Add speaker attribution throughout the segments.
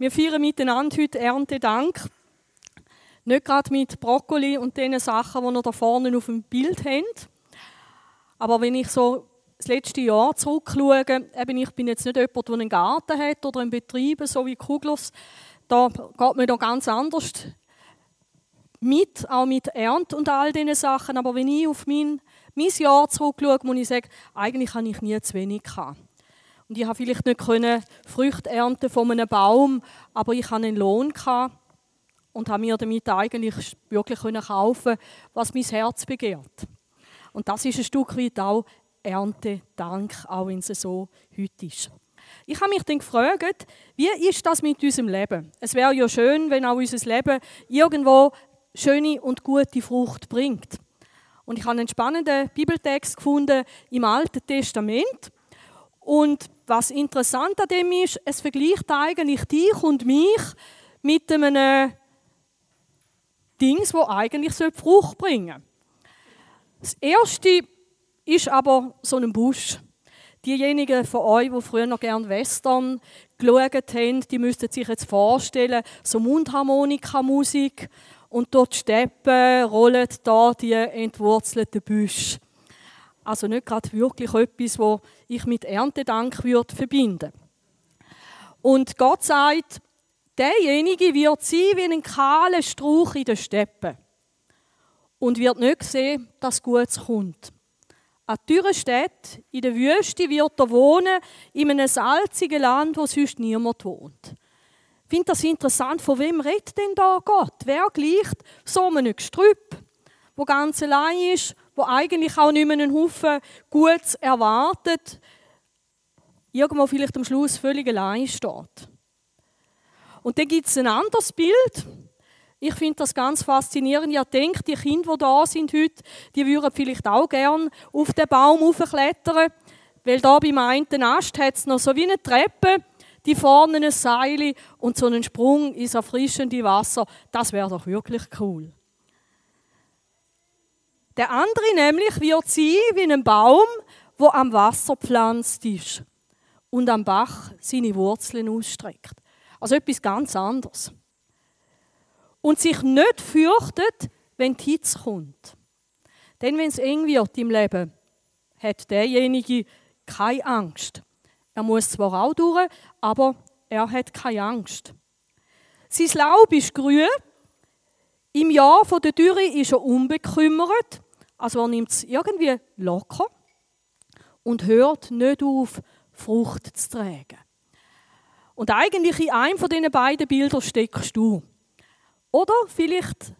Speaker 1: Wir feiern miteinander heute Erntedank. Nicht gerade mit Brokkoli und den Sachen, die ihr da vorne auf dem Bild habt. Aber wenn ich so das letzte Jahr zurückschaue, eben ich bin jetzt nicht jemand, der einen Garten hat oder einen Betrieb, so wie Kuglers, da geht mir da ganz anders mit, auch mit Ernte und all diesen Sachen. Aber wenn ich auf mein, mein Jahr zurückschaue, muss ich sagen, eigentlich habe ich nie zu wenig gehabt. Und ich habe vielleicht nicht können Früchte ernten von einem Baum, aber ich hatte einen Lohn und habe mir damit eigentlich wirklich können kaufen, was mein Herz begehrt. Und das ist ein Stück weit auch Erntedank, auch wenn es so heute ist. Ich habe mich dann gefragt, wie ist das mit unserem Leben? Es wäre ja schön, wenn auch unser Leben irgendwo schöne und gute Frucht bringt. Und ich habe einen spannenden Bibeltext gefunden im Alten Testament. Und was interessant an dem ist, es vergleicht eigentlich dich und mich mit einem Dings, wo eigentlich Frucht bringen soll. Das erste ist aber so ein Busch. Diejenigen von euch, die früher noch gerne Western geschaut haben, die müssten sich jetzt vorstellen, so Mundharmonika-Musik und dort Steppen rollen da die entwurzelten Büsche. Also nicht gerade wirklich etwas, wo ich mit Erntedank würde verbinden. Und Gott sagt, derjenige wird sein wie ein kahler Strauch in den Steppen und wird nicht sehen, dass Gutes kommt. An dürren Städten, in der Wüste wird er wohnen, in einem salzigen Land, wo sonst niemand wohnt. Ich finde das interessant, von wem redet denn da Gott? Wer gleicht so einem Gestrüpp, wo ganz allein ist, wo eigentlich auch nicht mehr einen Haufen Gutes erwartet, irgendwo vielleicht am Schluss völlig allein steht. Und dann gibt es ein anderes Bild, ich finde das ganz faszinierend. Ich denke, die Kinder, die da sind heute, die würden vielleicht auch gern auf den Baum aufklettern, weil da beim einen Ast hat es noch so wie eine Treppe, die vorne ein Seil und so einen Sprung ins erfrischende Wasser. Das wäre doch wirklich cool. Der andere nämlich wird sein wie ein Baum, wo am Wasser pflanzt ist und am Bach seine Wurzeln ausstreckt. Also etwas ganz anderes und sich nicht fürchtet, wenn die Hitze kommt. Denn wenn es eng wird im Leben, hat derjenige keine Angst. Er muss zwar auch durch, aber er hat keine Angst. Sein Laub ist grün. Im Jahr der Dürre ist er unbekümmert. Also er nimmt es irgendwie locker und hört nicht auf, Frucht zu tragen. Und eigentlich in einem von diesen beiden Bildern steckst du. Oder vielleicht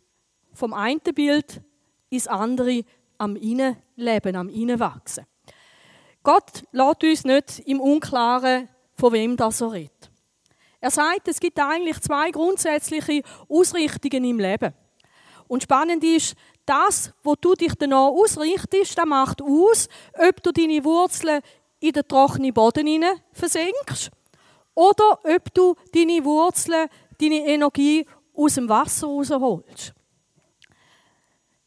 Speaker 1: vom einen Bild ins andere am Innenleben, am Innenwachsen. Gott lässt uns nicht im Unklaren, von wem das er redet. Er sagt, es gibt eigentlich zwei grundsätzliche Ausrichtungen im Leben. Und spannend ist, das, wo du dich danach ausrichtest, das macht aus, ob du deine Wurzeln in den trockenen Boden versenkst oder ob du deine Wurzeln, deine Energie aus dem Wasser rausholst.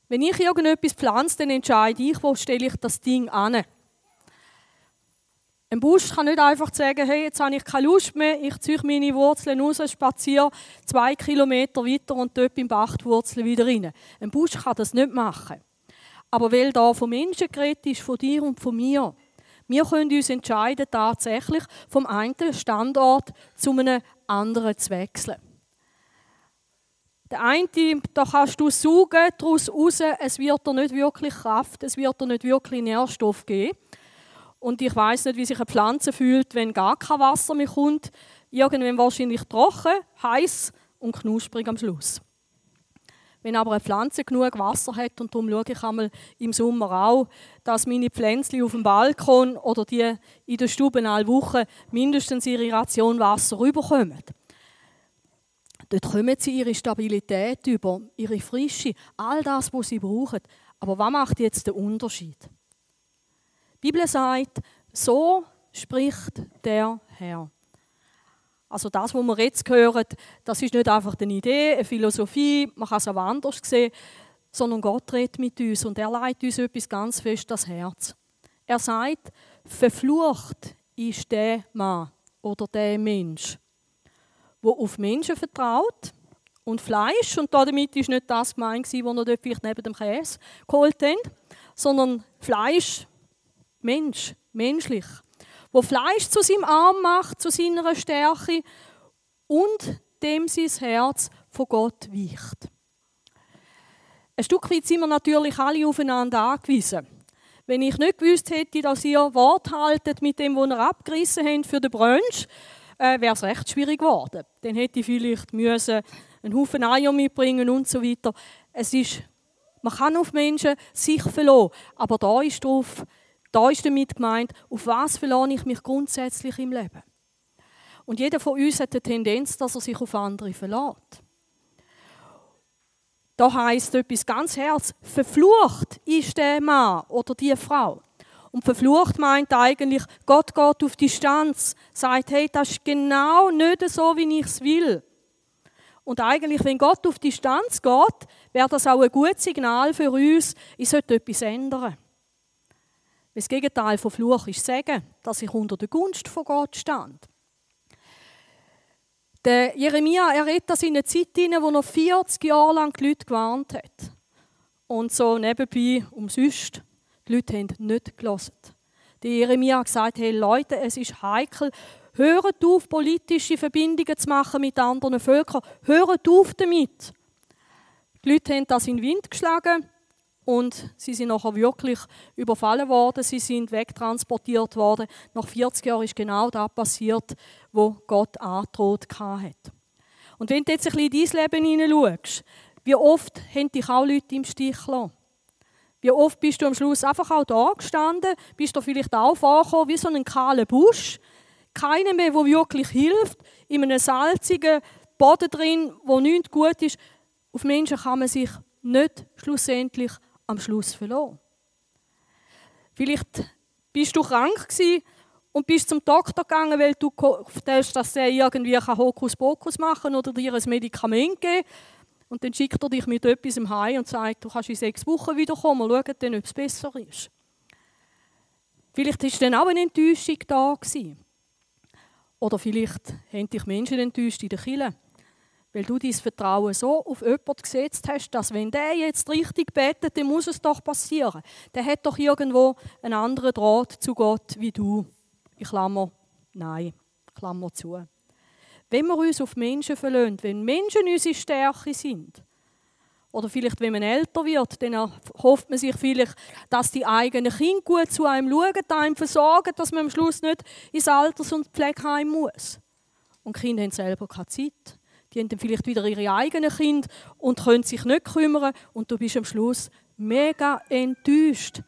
Speaker 1: Wenn ich irgendetwas pflanze, dann entscheide ich, wo stelle ich das Ding an. Ein Busch kann nicht einfach sagen, hey, jetzt habe ich keine Lust mehr, ich ziehe meine Wurzeln raus, spaziere zwei Kilometer weiter und dort im Bach die Wurzeln wieder rein. Ein Busch kann das nicht machen. Aber weil da von Menschen geredet ist, von dir und von mir, wir können uns entscheiden, tatsächlich vom einen Standort zu einem anderen zu wechseln. Der eine, da kannst du saugen daraus raus, es wird dir nicht wirklich Kraft, es wird dir nicht wirklich Nährstoff geben. Und ich weiß nicht, wie sich eine Pflanze fühlt, wenn gar kein Wasser mehr kommt. Irgendwann wahrscheinlich trocken, heiß und knusprig am Schluss. Wenn aber eine Pflanze genug Wasser hat, und darum schaue ich einmal im Sommer auch, dass meine Pflänzchen auf dem Balkon oder die in der Stube alle Wochen mindestens ihre Ration Wasser rüberkommen. Dort kommen sie ihre Stabilität über, ihre Frische, all das, was sie brauchen. Aber was macht jetzt den Unterschied? Die Bibel sagt, so spricht der Herr. Also das, was wir jetzt hören, das ist nicht einfach eine Idee, eine Philosophie, man kann es auch anders sehen, sondern Gott redet mit uns und er leitet uns etwas ganz fest das Herz. Er sagt, verflucht ist der Mann oder der Mensch, wo auf Menschen vertraut und Fleisch, und damit ist nicht das gemeint, was er dort vielleicht neben dem Käse geholt haben, sondern Fleisch, Mensch, menschlich, wo Fleisch zu seinem Arm macht, zu seiner Stärke und dem sein Herz von Gott weicht. Ein Stück weit sind wir natürlich alle aufeinander angewiesen. Wenn ich nicht gewusst hätte, dass ihr Wort haltet mit dem, was ihr abgerissen habt für den Brunch, äh, wäre es recht schwierig geworden. Dann hätte ich vielleicht müssen einen Haufen Eier mitbringen und so weiter. Es ist, man kann auf Menschen sich verlassen, aber da ist drauf, da ist damit gemeint, auf was verlasse ich mich grundsätzlich im Leben. Und jeder von uns hat die Tendenz, dass er sich auf andere verlässt. Da heißt etwas ganz Herz: Verflucht ist der Mann oder die Frau. Und verflucht meint eigentlich, Gott geht auf Distanz, sagt, hey, das ist genau nicht so, wie ich es will. Und eigentlich, wenn Gott auf Distanz geht, wäre das auch ein gutes Signal für uns, ich sollte etwas ändern. Das Gegenteil von Fluch ist sagen, dass ich unter der Gunst von Gott stand. Der Jeremia er das in einer Zeit hinein, wo noch 40 Jahre lang die Leute gewarnt hat. Und so nebenbei umsonst. Die Leute haben nicht gelesen. Der Jeremia hat gesagt, hey Leute, es ist heikel, hört auf, politische Verbindungen zu machen mit anderen Völkern. Hört auf damit. Die Leute haben das in den Wind geschlagen und sie sind nachher wirklich überfallen worden, sie sind wegtransportiert worden. Nach 40 Jahren ist genau das passiert, wo Gott angedroht hat. Und wenn du jetzt ein bisschen in dein Leben hineinschaust, wie oft haben dich auch Leute im Stich gelassen? Wie oft bist du am Schluss einfach auch da gestanden, bist du vielleicht auch vorgekommen, wie so ein kahler Busch, keiner mehr, der wirklich hilft, in einem salzigen Boden drin, wo nichts gut ist. Auf Menschen kann man sich nicht schlussendlich am Schluss verloren. Vielleicht bist du krank und bist zum Doktor gegangen, weil du gehofft hast, dass er irgendwie Hokuspokus machen kann oder dir ein Medikament geben Und dann schickt er dich mit etwas im Heim und sagt, du kannst in sechs Wochen wiederkommen, schauen dann, ob es besser ist. Vielleicht war dann auch eine Enttäuschung da. Gewesen. Oder vielleicht haben dich Menschen enttäuscht in der Kirche weil du dein Vertrauen so auf jemanden gesetzt hast, dass wenn der jetzt richtig betet, dann muss es doch passieren. Der hat doch irgendwo einen anderen Draht zu Gott wie du. Ich Klammer, nein, Klammer zu. Wenn wir uns auf Menschen verlassen, wenn Menschen unsere Stärke sind, oder vielleicht, wenn man älter wird, dann hofft man sich vielleicht, dass die eigenen Kinder gut zu einem schauen, einem versorgen, dass man am Schluss nicht ins Alters- und Pflegeheim muss. Und die Kinder haben selber keine Zeit. Die haben dann vielleicht wieder ihre eigenen Kinder und können sich nicht kümmern. Und du bist am Schluss mega enttäuscht,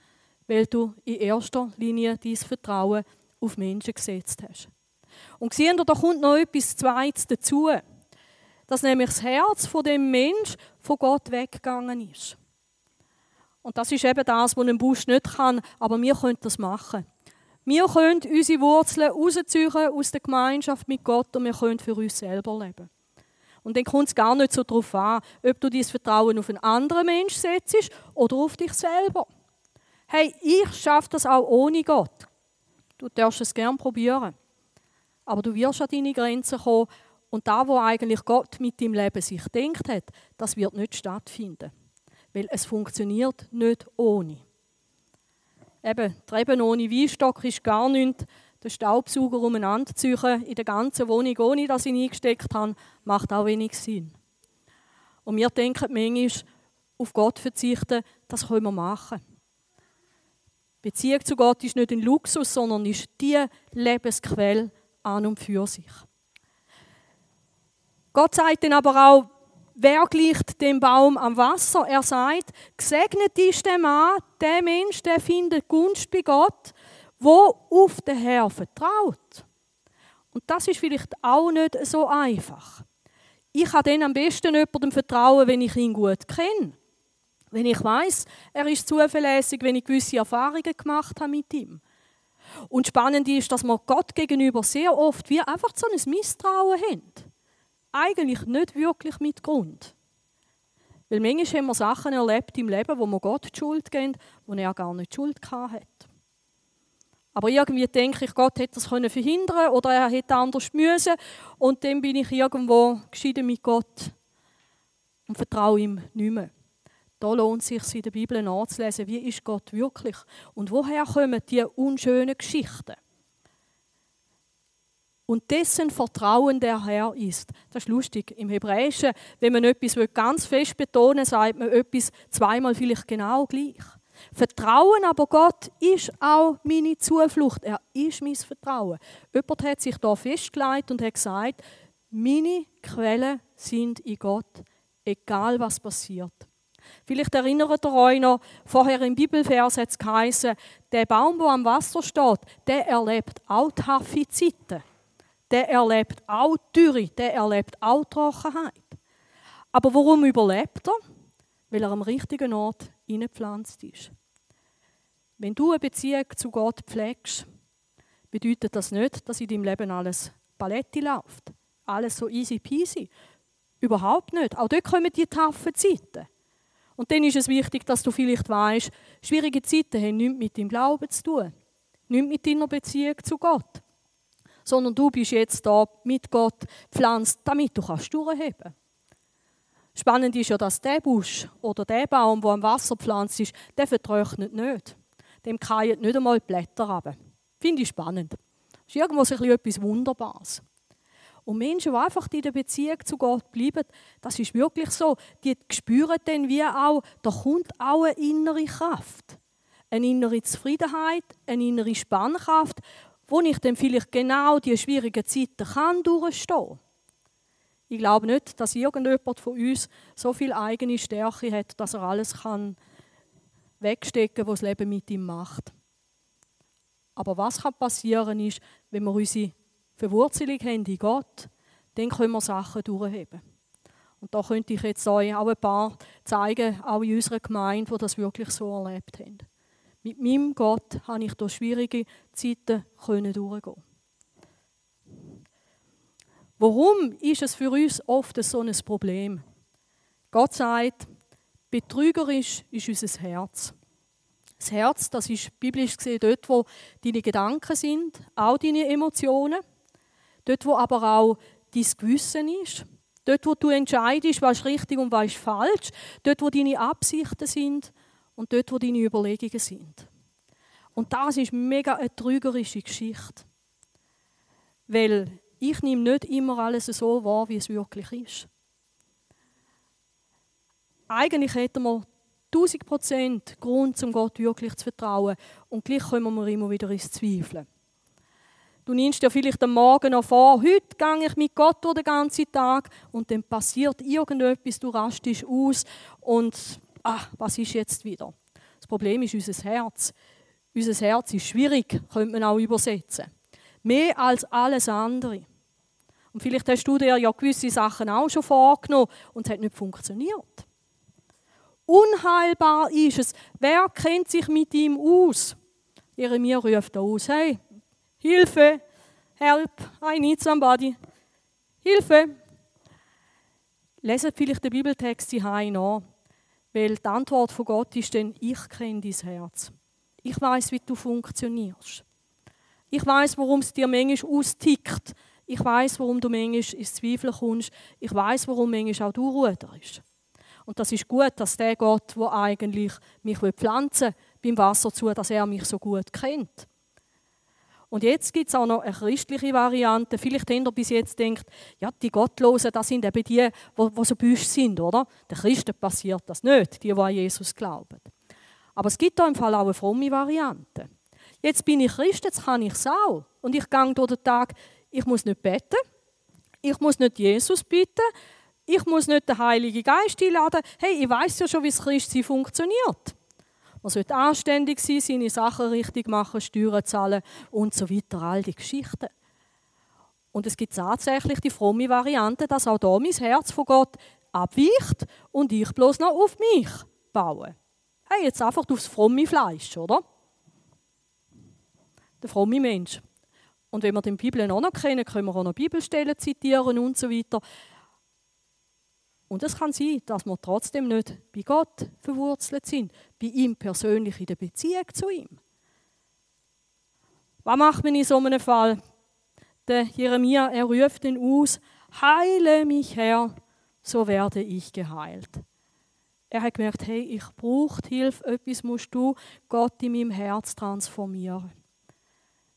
Speaker 1: weil du in erster Linie dein Vertrauen auf Menschen gesetzt hast. Und sehen da kommt noch etwas Zweites dazu. Dass nämlich das Herz von dem Mensch von Gott weggegangen ist. Und das ist eben das, was ein Busch nicht kann, aber wir können das machen. Wir können unsere Wurzeln rausziehen aus der Gemeinschaft mit Gott und wir können für uns selber leben. Und dann kommt es gar nicht so darauf an, ob du dein Vertrauen auf einen anderen Mensch setzt oder auf dich selber. Hey, ich schaffe das auch ohne Gott. Du darfst es gerne probieren. Aber du wirst an deine Grenzen kommen und da, wo eigentlich Gott mit deinem Leben sich denkt hat, das wird nicht stattfinden. Weil es funktioniert nicht ohne. Eben, Treben ohne Weinstock ist gar nichts den Staubsauger umeinander ziehen in der ganzen Wohnung, ohne dass ich ihn eingesteckt habe, macht auch wenig Sinn. Und wir denken manchmal, auf Gott verzichten, das können wir machen. Beziehung zu Gott ist nicht ein Luxus, sondern ist die Lebensquelle an und für sich. Gott sagt dann aber auch, wer gleicht dem Baum am Wasser? Er sagt, gesegnet ist der Mann, der Mensch, der findet Gunst bei Gott wo auf den Herrn vertraut. Und das ist vielleicht auch nicht so einfach. Ich kann dann am besten jemandem vertrauen, wenn ich ihn gut kenne. Wenn ich weiß, er ist zuverlässig, wenn ich gewisse Erfahrungen gemacht habe mit ihm. Und spannend ist, dass wir Gott gegenüber sehr oft wie einfach so ein Misstrauen haben. Eigentlich nicht wirklich mit Grund. Weil manchmal haben wir Sachen erlebt im Leben, wo wir Gott die Schuld geben, wo er gar nicht die Schuld hat. Aber irgendwie denke ich, Gott hätte das können verhindern oder er hätte anders müssen. Und dann bin ich irgendwo geschieden mit Gott und vertraue ihm nicht mehr. Da lohnt es sich, in der Bibel nachzulesen, wie ist Gott wirklich und woher kommen die unschönen Geschichten. Und dessen Vertrauen der Herr ist. Das ist lustig. Im Hebräischen, wenn man etwas ganz fest betonen will, sagt man etwas zweimal vielleicht genau gleich. Vertrauen aber Gott ist auch meine Zuflucht. Er ist mein Vertrauen. Jemand hat sich da festgelegt und hat gesagt, meine Quellen sind in Gott, egal was passiert. Vielleicht erinnert ihr euch noch, vorher im Bibelvers hat es geheißen, der Baum, der am Wasser steht, der erlebt auch taffe. Der erlebt auch Dürre, der erlebt auch Trockenheit. Aber warum überlebt er? Weil er am richtigen Ort hineingepflanzt ist. Wenn du eine Beziehung zu Gott pflegst, bedeutet das nicht, dass in deinem Leben alles Paletti läuft. Alles so easy peasy. Überhaupt nicht. Auch dort kommen die taffen Zeiten. Und dann ist es wichtig, dass du vielleicht weißt, schwierige Zeiten haben nichts mit deinem Glauben zu tun. Nichts mit deiner Beziehung zu Gott. Sondern du bist jetzt da mit Gott pflanzt, damit du kannst durchheben Spannend ist ja, dass der Busch oder der Baum, der am Wasser pflanzt ist, der vertrocknet nicht. Dem fallen nicht einmal die Blätter runter. Finde ich spannend. Das ist irgendwo etwas Wunderbares. Und Menschen, die einfach in der Beziehung zu Gott bleiben, das ist wirklich so. Die spüren dann wie auch, da kommt auch eine innere Kraft. Eine innere Zufriedenheit, eine innere Spannkraft, wo ich dann vielleicht genau die schwierigen Zeiten durchstehen kann. Ich glaube nicht, dass irgendjemand von uns so viel eigene Stärke hat, dass er alles kann wegstecken kann, was das Leben mit ihm macht. Aber was kann passieren ist, wenn wir unsere Verwurzelung haben in Gott, dann können wir Sachen durchheben. Und da könnte ich jetzt euch auch ein paar zeigen, auch in unserer Gemeinde, die das wirklich so erlebt haben. Mit meinem Gott habe ich durch schwierige Zeiten durchgehen. Warum ist es für uns oft so ein Problem? Gott sagt, betrügerisch ist unser Herz. Das Herz, das ist biblisch gesehen dort, wo deine Gedanken sind, auch deine Emotionen. Dort, wo aber auch dein Gewissen ist. Dort, wo du entscheidest, was ist richtig und was ist falsch. Dort, wo deine Absichten sind und dort, wo deine Überlegungen sind. Und das ist mega eine trügerische Geschichte. Weil ich nehme nicht immer alles so wahr, wie es wirklich ist. Eigentlich hätten wir 1000 Prozent Grund, um Gott wirklich zu vertrauen. Und gleich kommen wir immer wieder ins Zweifeln. Du nimmst dir vielleicht am Morgen noch vor, heute gehe ich mit Gott durch den ganzen Tag und dann passiert irgendetwas, du rastest aus und ach, was ist jetzt wieder? Das Problem ist unser Herz. Unser Herz ist schwierig, könnte man auch übersetzen. Mehr als alles andere. Und vielleicht hast du dir ja gewisse Sachen auch schon vorgenommen und es hat nicht funktioniert. Unheilbar ist es. Wer kennt sich mit ihm aus? Jeremia ruft aus, hey, Hilfe, help, I need somebody. Hilfe. Leset vielleicht den Bibeltext hier nach, weil die Antwort von Gott ist dann, ich kenne dein Herz. Ich weiß, wie du funktionierst. Ich weiß, warum es dir manchmal austickt. Ich weiß, warum du manchmal ins Zweifel kommst. Ich weiß, warum manchmal auch du ruderst. Und das ist gut, dass der Gott, der eigentlich mich pflanzen will, beim Wasser zu, dass er mich so gut kennt. Und jetzt gibt es auch noch eine christliche Variante. Vielleicht habt ihr bis jetzt denkt, ja, die Gottlosen, das sind eben die, die so büsch sind, oder? Den Christen passiert das nicht, die, die an Jesus glauben. Aber es gibt da im Fall auch eine fromme Variante. Jetzt bin ich Christ, jetzt kann ich es auch. Und ich gehe durch den Tag, ich muss nicht beten, ich muss nicht Jesus bitten, ich muss nicht den Heiligen Geist einladen. Hey, ich weiß ja schon, wie das Christsein funktioniert. Man sollte anständig sein, seine Sachen richtig machen, Steuern zahlen und so weiter, all die Geschichten. Und es gibt tatsächlich die fromme Variante, dass auch da mein Herz von Gott abweicht und ich bloß noch auf mich baue. Hey, jetzt einfach aufs fromme Fleisch, oder? Der fromme Mensch. Und wenn wir die Bibel auch noch kennen, können wir auch noch Bibelstellen zitieren und so weiter. Und es kann sein, dass wir trotzdem nicht bei Gott verwurzelt sind, bei ihm persönlich in der Beziehung zu ihm. Was macht man in so einem Fall? Der Jeremia, er ruft ihn aus, heile mich Herr, so werde ich geheilt. Er hat gemerkt, hey, ich brauche Hilfe, etwas musst du Gott in meinem Herz transformieren.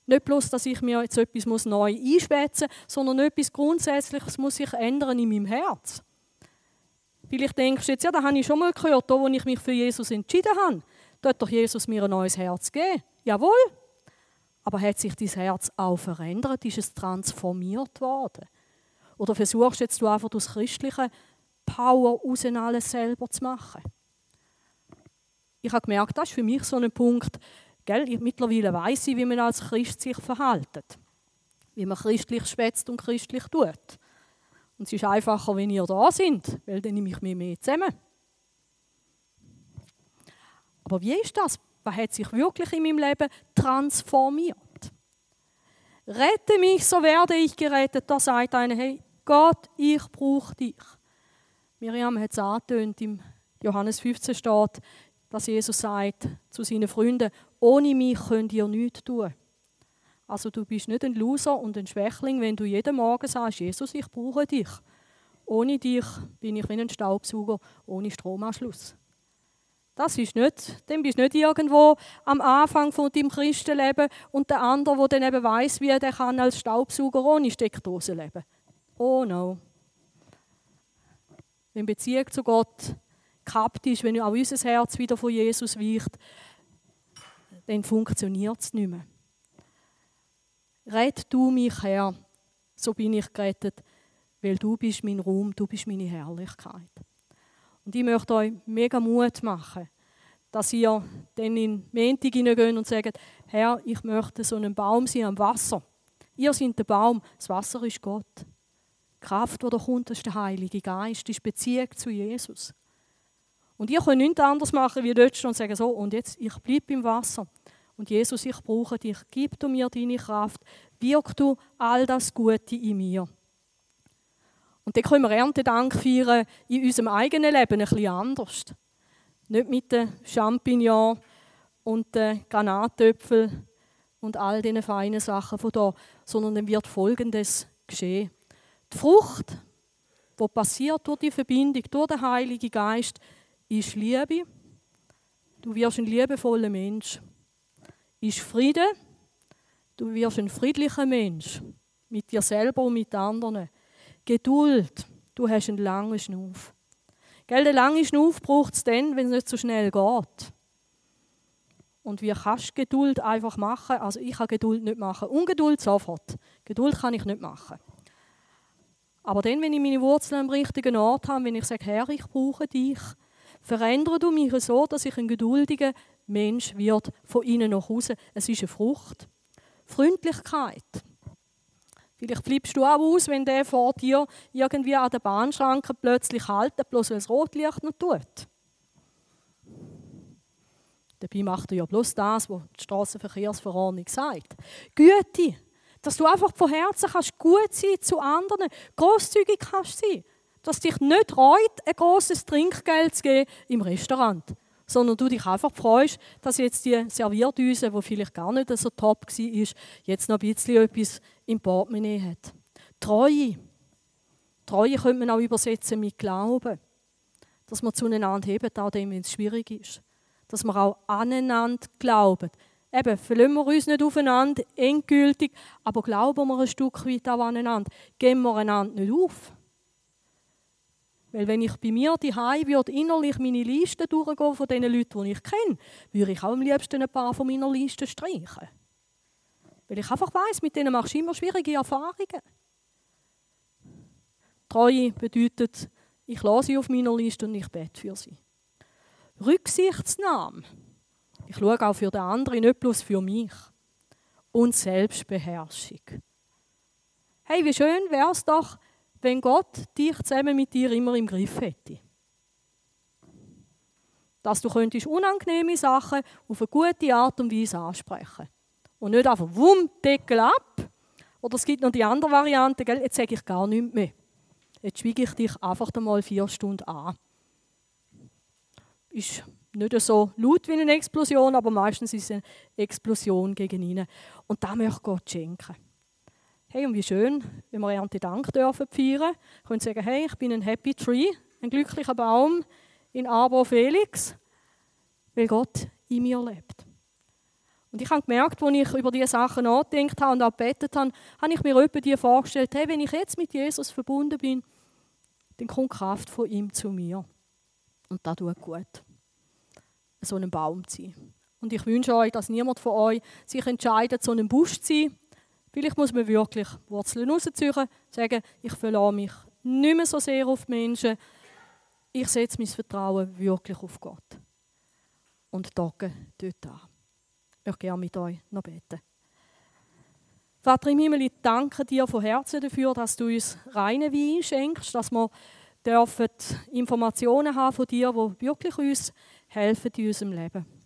Speaker 1: Nicht bloß, dass ich mir jetzt etwas neu einspätzen muss, sondern etwas Grundsätzliches muss sich ändern in meinem Herz. Vielleicht denkst du jetzt, ja, da habe ich schon mal gehört, da, wo ich mich für Jesus entschieden habe. Da hat doch Jesus mir ein neues Herz gegeben. Jawohl. Aber hat sich dein Herz auch verändert? Ist es transformiert worden? Oder versuchst jetzt du einfach aus christlichen Power raus alles selber zu machen? Ich habe gemerkt, das ist für mich so ein Punkt, Gell? Mittlerweile weiß ich, wie man als Christ sich verhält. Wie man christlich schwätzt und christlich tut. Und es ist einfacher, wenn ihr da sind, weil dann nehme ich mich mehr zusammen. Aber wie ist das? Was hat sich wirklich in meinem Leben transformiert? Rette mich, so werde ich gerettet. Da sagt einer, hey, Gott, ich brauche dich. Miriam hat es angetönt, im Johannes 15 steht, dass Jesus sagt zu seinen Freunden, ohne mich könnt ihr nichts tun. Also du bist nicht ein Loser und ein Schwächling, wenn du jeden Morgen sagst, Jesus, ich brauche dich. Ohne dich bin ich wie ein Staubsauger ohne Stromanschluss. Das ist nicht, dann bist du nicht irgendwo am Anfang von deinem Christenleben und der andere, der dann eben weiss, wie er kann als Staubsauger ohne Steckdose leben. Oh no. Wenn Beziehung zu Gott gekappt ist, wenn auch unser Herz wieder von Jesus weicht, dann funktioniert es nicht mehr. Rett du mich her, so bin ich gerettet, weil du bist mein Ruhm, du bist meine Herrlichkeit. Und ich möchte euch mega Mut machen, dass ihr dann in Montag hineingehen und sagt, Herr, ich möchte so ein Baum sein am Wasser. Ihr seid der Baum, das Wasser ist Gott. Die Kraft, die da kommt, ist der Heilige Geist, ist Beziehung zu Jesus. Und ihr könnt nichts anderes machen, wie dort und sagen, so, und jetzt, ich bleibe im Wasser. Und Jesus, ich brauche dich. Gib du mir deine Kraft. Wirk du all das Gute in mir. Und dann können wir Erntedank feiern in unserem eigenen Leben ein bisschen anders. Nicht mit den Champignons und den Granatöpfeln und all diesen feinen Sachen von da, sondern dann wird Folgendes geschehen. Die Frucht, die passiert durch die Verbindung, durch den Heiligen Geist, ist Liebe. Du wirst ein liebevoller Mensch. Ist Friede. Du wirst ein friedlicher Mensch. Mit dir selber und mit anderen. Geduld. Du hast einen langen Schnuff. Gell, den langen Schnuff braucht es dann, wenn es nicht so schnell geht. Und wie kannst du Geduld einfach machen? Also ich kann Geduld nicht machen. Ungeduld sofort. Geduld kann ich nicht machen. Aber dann, wenn ich meine Wurzeln am richtigen Ort habe, wenn ich sage, Herr, ich brauche dich, Verändere du mich so, dass ich ein geduldiger Mensch wird von innen nach außen. Es ist eine Frucht. Freundlichkeit. Vielleicht flippst du auch aus, wenn der vor dir irgendwie an der Bahnschranke plötzlich haltet, bloß weil das Rotlicht noch tut. Dabei macht er ja bloß das, was die Straßenverkehrsverordnung sagt. Güte, dass du einfach von Herzen kannst gut sein zu anderen, großzügig kannst sein dass dich nicht reut, ein großes Trinkgeld zu geben im Restaurant, sondern du dich einfach freust, dass jetzt die Servierdüse, die vielleicht gar nicht so top war, jetzt noch ein bisschen etwas im Portemonnaie hat. Treue. Treue könnte man auch übersetzen mit Glauben. Dass wir zueinander heben, auch wenn es schwierig ist. Dass wir auch aneinander glauben. Eben, verlassen wir uns nicht aufeinander, endgültig, aber glauben wir ein Stück weit auch aneinander. Geben wir einander nicht auf. Weil wenn ich bei mir die würde innerlich meine Liste durchgehen von den Leuten, die ich kenne, würde ich auch am liebsten ein paar von meiner Liste streichen. Weil ich einfach weiß, mit denen machst du immer schwierige Erfahrungen. Treue bedeutet, ich lasse sie auf meiner Liste und ich bete für sie. Rücksichtsnahme. Ich schaue auch für den anderen, nicht bloß für mich. Und Selbstbeherrschung. Hey, wie schön wäre es doch, wenn Gott dich zusammen mit dir immer im Griff hätte. Dass du könntest unangenehme Sachen auf eine gute Art und Weise ansprechen. Und nicht einfach wumm, Deckel ab. Oder es gibt noch die andere Variante, gell? jetzt sage ich gar nichts mehr. Jetzt schwiege ich dich einfach einmal vier Stunden an. Ist nicht so laut wie eine Explosion, aber meistens ist es eine Explosion gegen ihn. Und da möchte Gott schenken. Hey, und wie schön, wenn wir Erntedank dürfen feiern. Können sagen, hey, ich bin ein Happy Tree, ein glücklicher Baum in Arbor Felix, weil Gott in mir lebt. Und ich habe gemerkt, als ich über diese Sachen nachgedacht habe und auch gebetet habe, habe ich mir etwa die vorgestellt, hey, wenn ich jetzt mit Jesus verbunden bin, dann kommt Kraft von ihm zu mir. Und das tut gut, so ein Baum zu sein. Und ich wünsche euch, dass niemand von euch sich entscheidet, so ein Busch zu sein. Vielleicht muss man wirklich Wurzeln rausziehen, sagen, ich verlasse mich nicht mehr so sehr auf Menschen. Ich setze mein Vertrauen wirklich auf Gott. Und docke dort an. Ich gerne mit euch noch beten. Vater im Himmel, ich danke dir von Herzen dafür, dass du uns reinen Wein schenkst, dass wir dürfen Informationen haben von dir, die wirklich uns helfen in unserem Leben.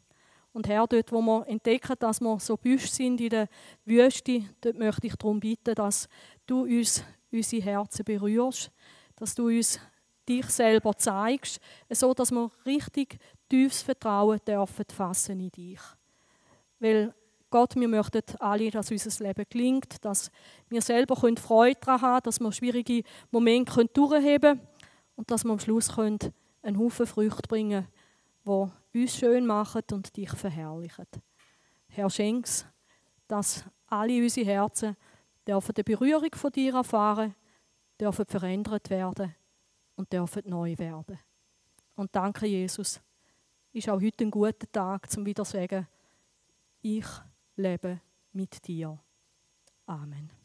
Speaker 1: Und Herr, dort, wo wir entdecken, dass wir so büsch sind in der Wüste, dort möchte ich darum bitten, dass du uns unsere Herzen berührst, dass du uns dich selber zeigst, so dass wir richtig tiefes Vertrauen dürfen fassen in dich. Weil Gott, wir möchten alle, dass unser Leben gelingt, dass wir selber Freude daran haben dass wir schwierige Momente durchheben können und dass wir am Schluss einen Haufen Früchte bringen können, die uns schön machen und dich verherrlichen. Herr, schenk's, dass alle unsere Herzen dürfen die Berührung von dir erfahren, dürfen verändert werden und dürfen neu werden. Und danke, Jesus, ist auch heute ein guter Tag, zum wieder sagen, ich lebe mit dir. Amen.